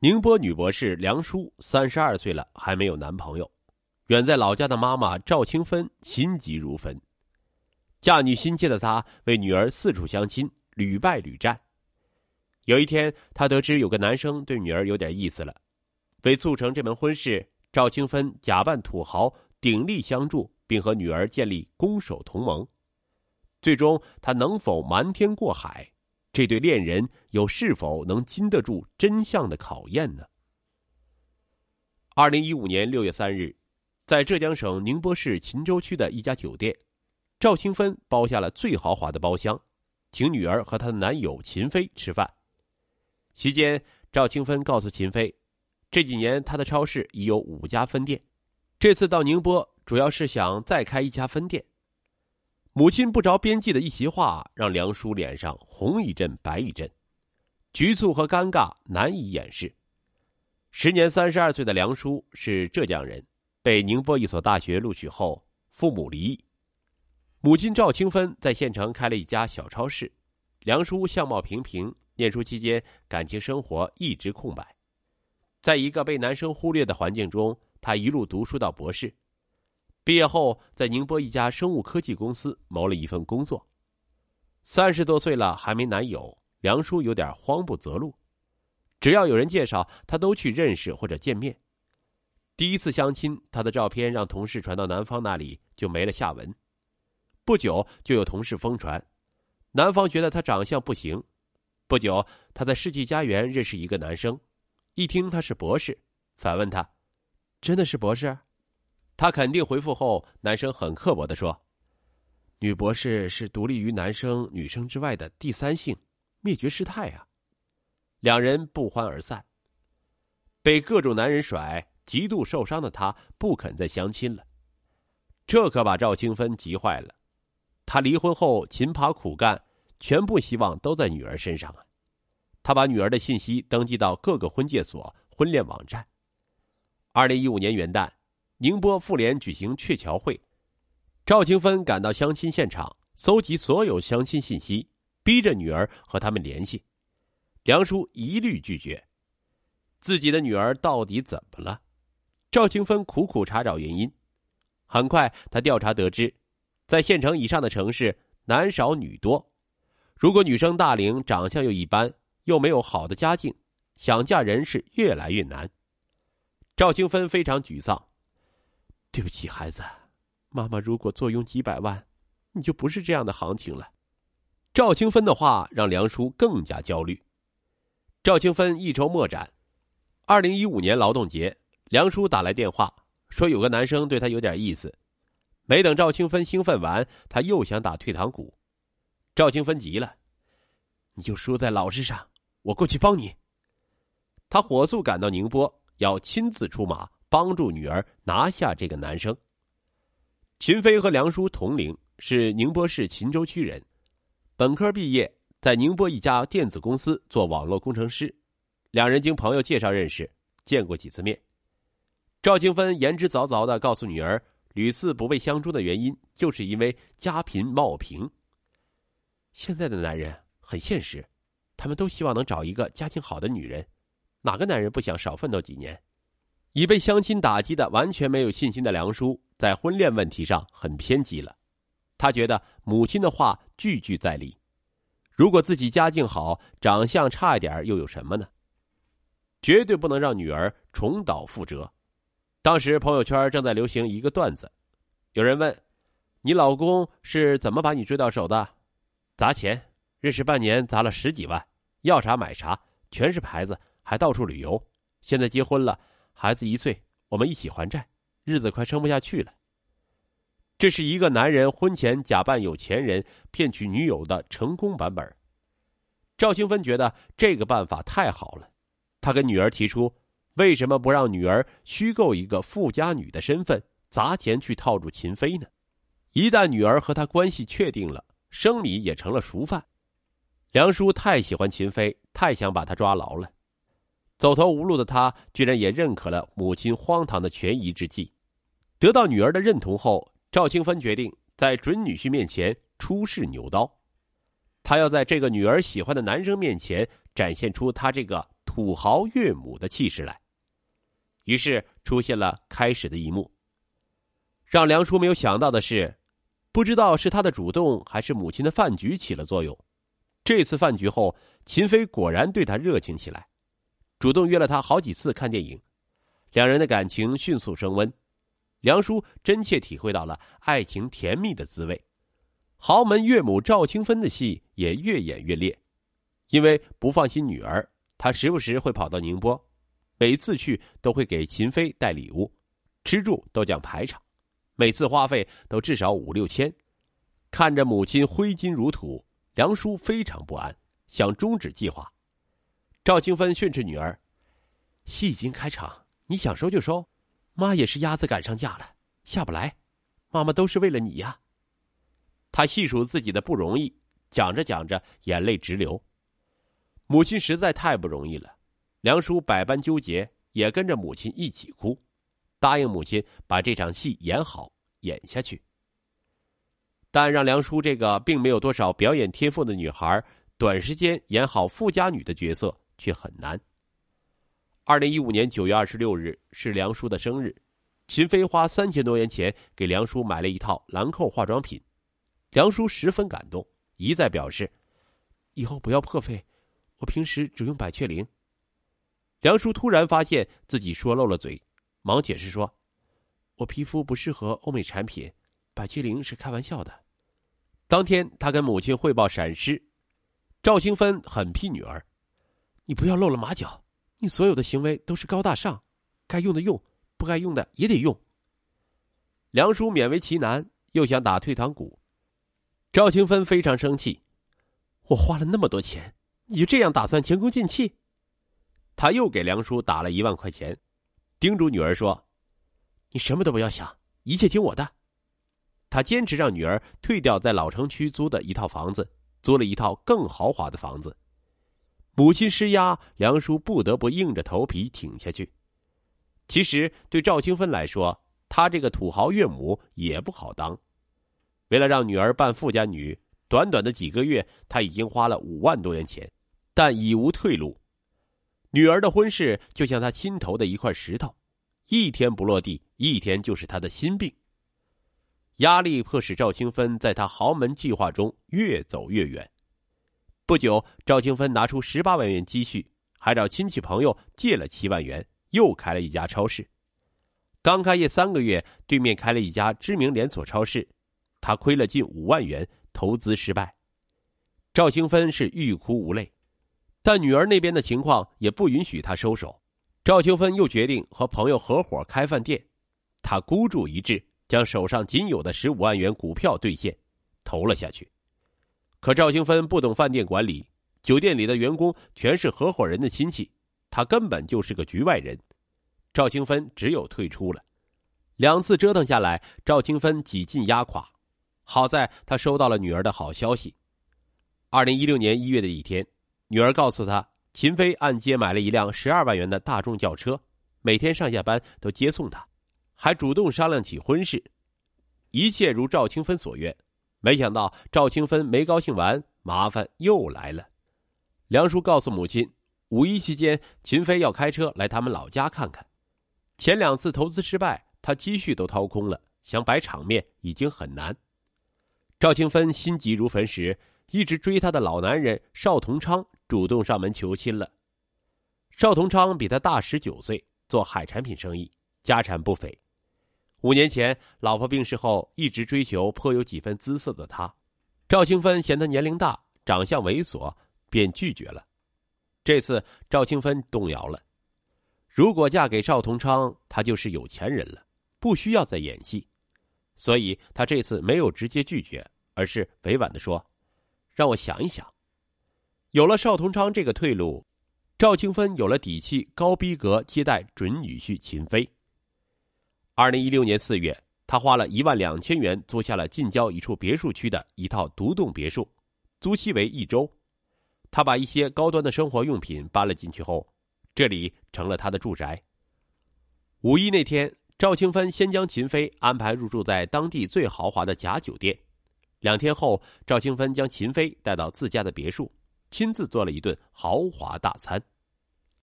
宁波女博士梁淑三十二岁了，还没有男朋友。远在老家的妈妈赵清芬心急如焚，嫁女心切的她为女儿四处相亲，屡败屡战。有一天，她得知有个男生对女儿有点意思了，为促成这门婚事，赵清芬假扮土豪，鼎力相助，并和女儿建立攻守同盟。最终，她能否瞒天过海？这对恋人又是否能经得住真相的考验呢？二零一五年六月三日，在浙江省宁波市秦州区的一家酒店，赵清芬包下了最豪华的包厢，请女儿和她的男友秦飞吃饭。期间，赵清芬告诉秦飞，这几年她的超市已有五家分店，这次到宁波主要是想再开一家分店。母亲不着边际的一席话，让梁叔脸上红一阵白一阵，局促和尴尬难以掩饰。时年三十二岁的梁叔是浙江人，被宁波一所大学录取后，父母离异，母亲赵清芬在县城开了一家小超市。梁叔相貌平平，念书期间感情生活一直空白，在一个被男生忽略的环境中，他一路读书到博士。毕业后，在宁波一家生物科技公司谋了一份工作。三十多岁了还没男友，梁叔有点慌不择路。只要有人介绍，他都去认识或者见面。第一次相亲，他的照片让同事传到男方那里，就没了下文。不久，就有同事疯传，男方觉得他长相不行。不久，他在世纪佳缘认识一个男生，一听他是博士，反问他：“真的是博士？”他肯定回复后，男生很刻薄的说：“女博士是独立于男生、女生之外的第三性，灭绝师太啊！”两人不欢而散。被各种男人甩，极度受伤的他不肯再相亲了。这可把赵清芬急坏了。他离婚后勤爬苦干，全部希望都在女儿身上啊！他把女儿的信息登记到各个婚介所、婚恋网站。二零一五年元旦。宁波妇联举行鹊桥会，赵清芬赶到相亲现场，搜集所有相亲信息，逼着女儿和他们联系。梁叔一律拒绝。自己的女儿到底怎么了？赵清芬苦苦查找原因。很快，他调查得知，在县城以上的城市，男少女多。如果女生大龄、长相又一般，又没有好的家境，想嫁人是越来越难。赵清芬非常沮丧。对不起，孩子，妈妈如果坐拥几百万，你就不是这样的行情了。赵清芬的话让梁叔更加焦虑。赵清芬一筹莫展。二零一五年劳动节，梁叔打来电话说有个男生对他有点意思。没等赵清芬兴奋完，他又想打退堂鼓。赵清芬急了：“你就输在老实上，我过去帮你。”他火速赶到宁波，要亲自出马。帮助女儿拿下这个男生。秦飞和梁叔同龄，是宁波市秦州区人，本科毕业，在宁波一家电子公司做网络工程师。两人经朋友介绍认识，见过几次面。赵清芬言之凿凿的告诉女儿，屡次不被相中的原因，就是因为家贫貌平。现在的男人很现实，他们都希望能找一个家境好的女人，哪个男人不想少奋斗几年？已被相亲打击的完全没有信心的梁叔，在婚恋问题上很偏激了。他觉得母亲的话句句在理。如果自己家境好，长相差一点又有什么呢？绝对不能让女儿重蹈覆辙。当时朋友圈正在流行一个段子，有人问：“你老公是怎么把你追到手的？”砸钱，认识半年砸了十几万，要啥买啥，全是牌子，还到处旅游。现在结婚了。孩子一岁，我们一起还债，日子快撑不下去了。这是一个男人婚前假扮有钱人骗取女友的成功版本。赵清芬觉得这个办法太好了，她跟女儿提出，为什么不让女儿虚构一个富家女的身份，砸钱去套住秦飞呢？一旦女儿和他关系确定了，生米也成了熟饭。梁叔太喜欢秦飞，太想把他抓牢了。走投无路的他，居然也认可了母亲荒唐的权宜之计。得到女儿的认同后，赵清芬决定在准女婿面前出示牛刀。他要在这个女儿喜欢的男生面前展现出他这个土豪岳母的气势来。于是出现了开始的一幕。让梁叔没有想到的是，不知道是他的主动还是母亲的饭局起了作用。这次饭局后，秦飞果然对他热情起来，主动约了他好几次看电影，两人的感情迅速升温。梁叔真切体会到了爱情甜蜜的滋味。豪门岳母赵清芬的戏也越演越烈，因为不放心女儿，他时不时会跑到宁波，每次去都会给秦飞带礼物，吃住都讲排场。每次花费都至少五六千，看着母亲挥金如土，梁叔非常不安，想终止计划。赵清芬训斥女儿：“戏已经开场，你想收就收，妈也是鸭子赶上架了，下不来。妈妈都是为了你呀。”他细数自己的不容易，讲着讲着眼泪直流。母亲实在太不容易了，梁叔百般纠结，也跟着母亲一起哭。答应母亲把这场戏演好演下去，但让梁叔这个并没有多少表演天赋的女孩，短时间演好富家女的角色却很难。二零一五年九月二十六日是梁叔的生日，秦飞花三千多元钱给梁叔买了一套兰蔻化妆品，梁叔十分感动，一再表示以后不要破费，我平时只用百雀羚。梁叔突然发现自己说漏了嘴。忙解释说：“我皮肤不适合欧美产品，百雀羚是开玩笑的。”当天，他跟母亲汇报闪失，赵清芬狠批女儿：“你不要露了马脚，你所有的行为都是高大上，该用的用，不该用的也得用。”梁叔勉为其难，又想打退堂鼓。赵清芬非常生气：“我花了那么多钱，你就这样打算前功尽弃？”他又给梁叔打了一万块钱。叮嘱女儿说：“你什么都不要想，一切听我的。”他坚持让女儿退掉在老城区租的一套房子，租了一套更豪华的房子。母亲施压，梁叔不得不硬着头皮挺下去。其实对赵清芬来说，她这个土豪岳母也不好当。为了让女儿扮富家女，短短的几个月，他已经花了五万多元钱，但已无退路。女儿的婚事就像他心头的一块石头，一天不落地，一天就是他的心病。压力迫使赵清芬在他豪门计划中越走越远。不久，赵清芬拿出十八万元积蓄，还找亲戚朋友借了七万元，又开了一家超市。刚开业三个月，对面开了一家知名连锁超市，他亏了近五万元，投资失败。赵清芬是欲哭无泪。但女儿那边的情况也不允许他收手，赵清芬又决定和朋友合伙开饭店，他孤注一掷，将手上仅有的十五万元股票兑现，投了下去。可赵清芬不懂饭店管理，酒店里的员工全是合伙人的亲戚，他根本就是个局外人。赵清芬只有退出了。两次折腾下来，赵清芬几近压垮。好在他收到了女儿的好消息。二零一六年一月的一天。女儿告诉他，秦飞按揭买了一辆十二万元的大众轿车，每天上下班都接送她，还主动商量起婚事，一切如赵清芬所愿。没想到赵清芬没高兴完，麻烦又来了。梁叔告诉母亲，五一期间秦飞要开车来他们老家看看。前两次投资失败，他积蓄都掏空了，想摆场面已经很难。赵清芬心急如焚时，一直追她的老男人邵同昌。主动上门求亲了。邵同昌比他大十九岁，做海产品生意，家产不菲。五年前，老婆病逝后，一直追求颇有几分姿色的他，赵清芬嫌他年龄大、长相猥琐，便拒绝了。这次赵清芬动摇了，如果嫁给邵同昌，他就是有钱人了，不需要再演戏。所以，他这次没有直接拒绝，而是委婉的说：“让我想一想。”有了邵同昌这个退路，赵清芬有了底气，高逼格接待准女婿秦飞。二零一六年四月，他花了一万两千元租下了近郊一处别墅区的一套独栋别墅，租期为一周。他把一些高端的生活用品搬了进去后，这里成了他的住宅。五一那天，赵清芬先将秦飞安排入住在当地最豪华的假酒店。两天后，赵清芬将秦飞带到自家的别墅。亲自做了一顿豪华大餐。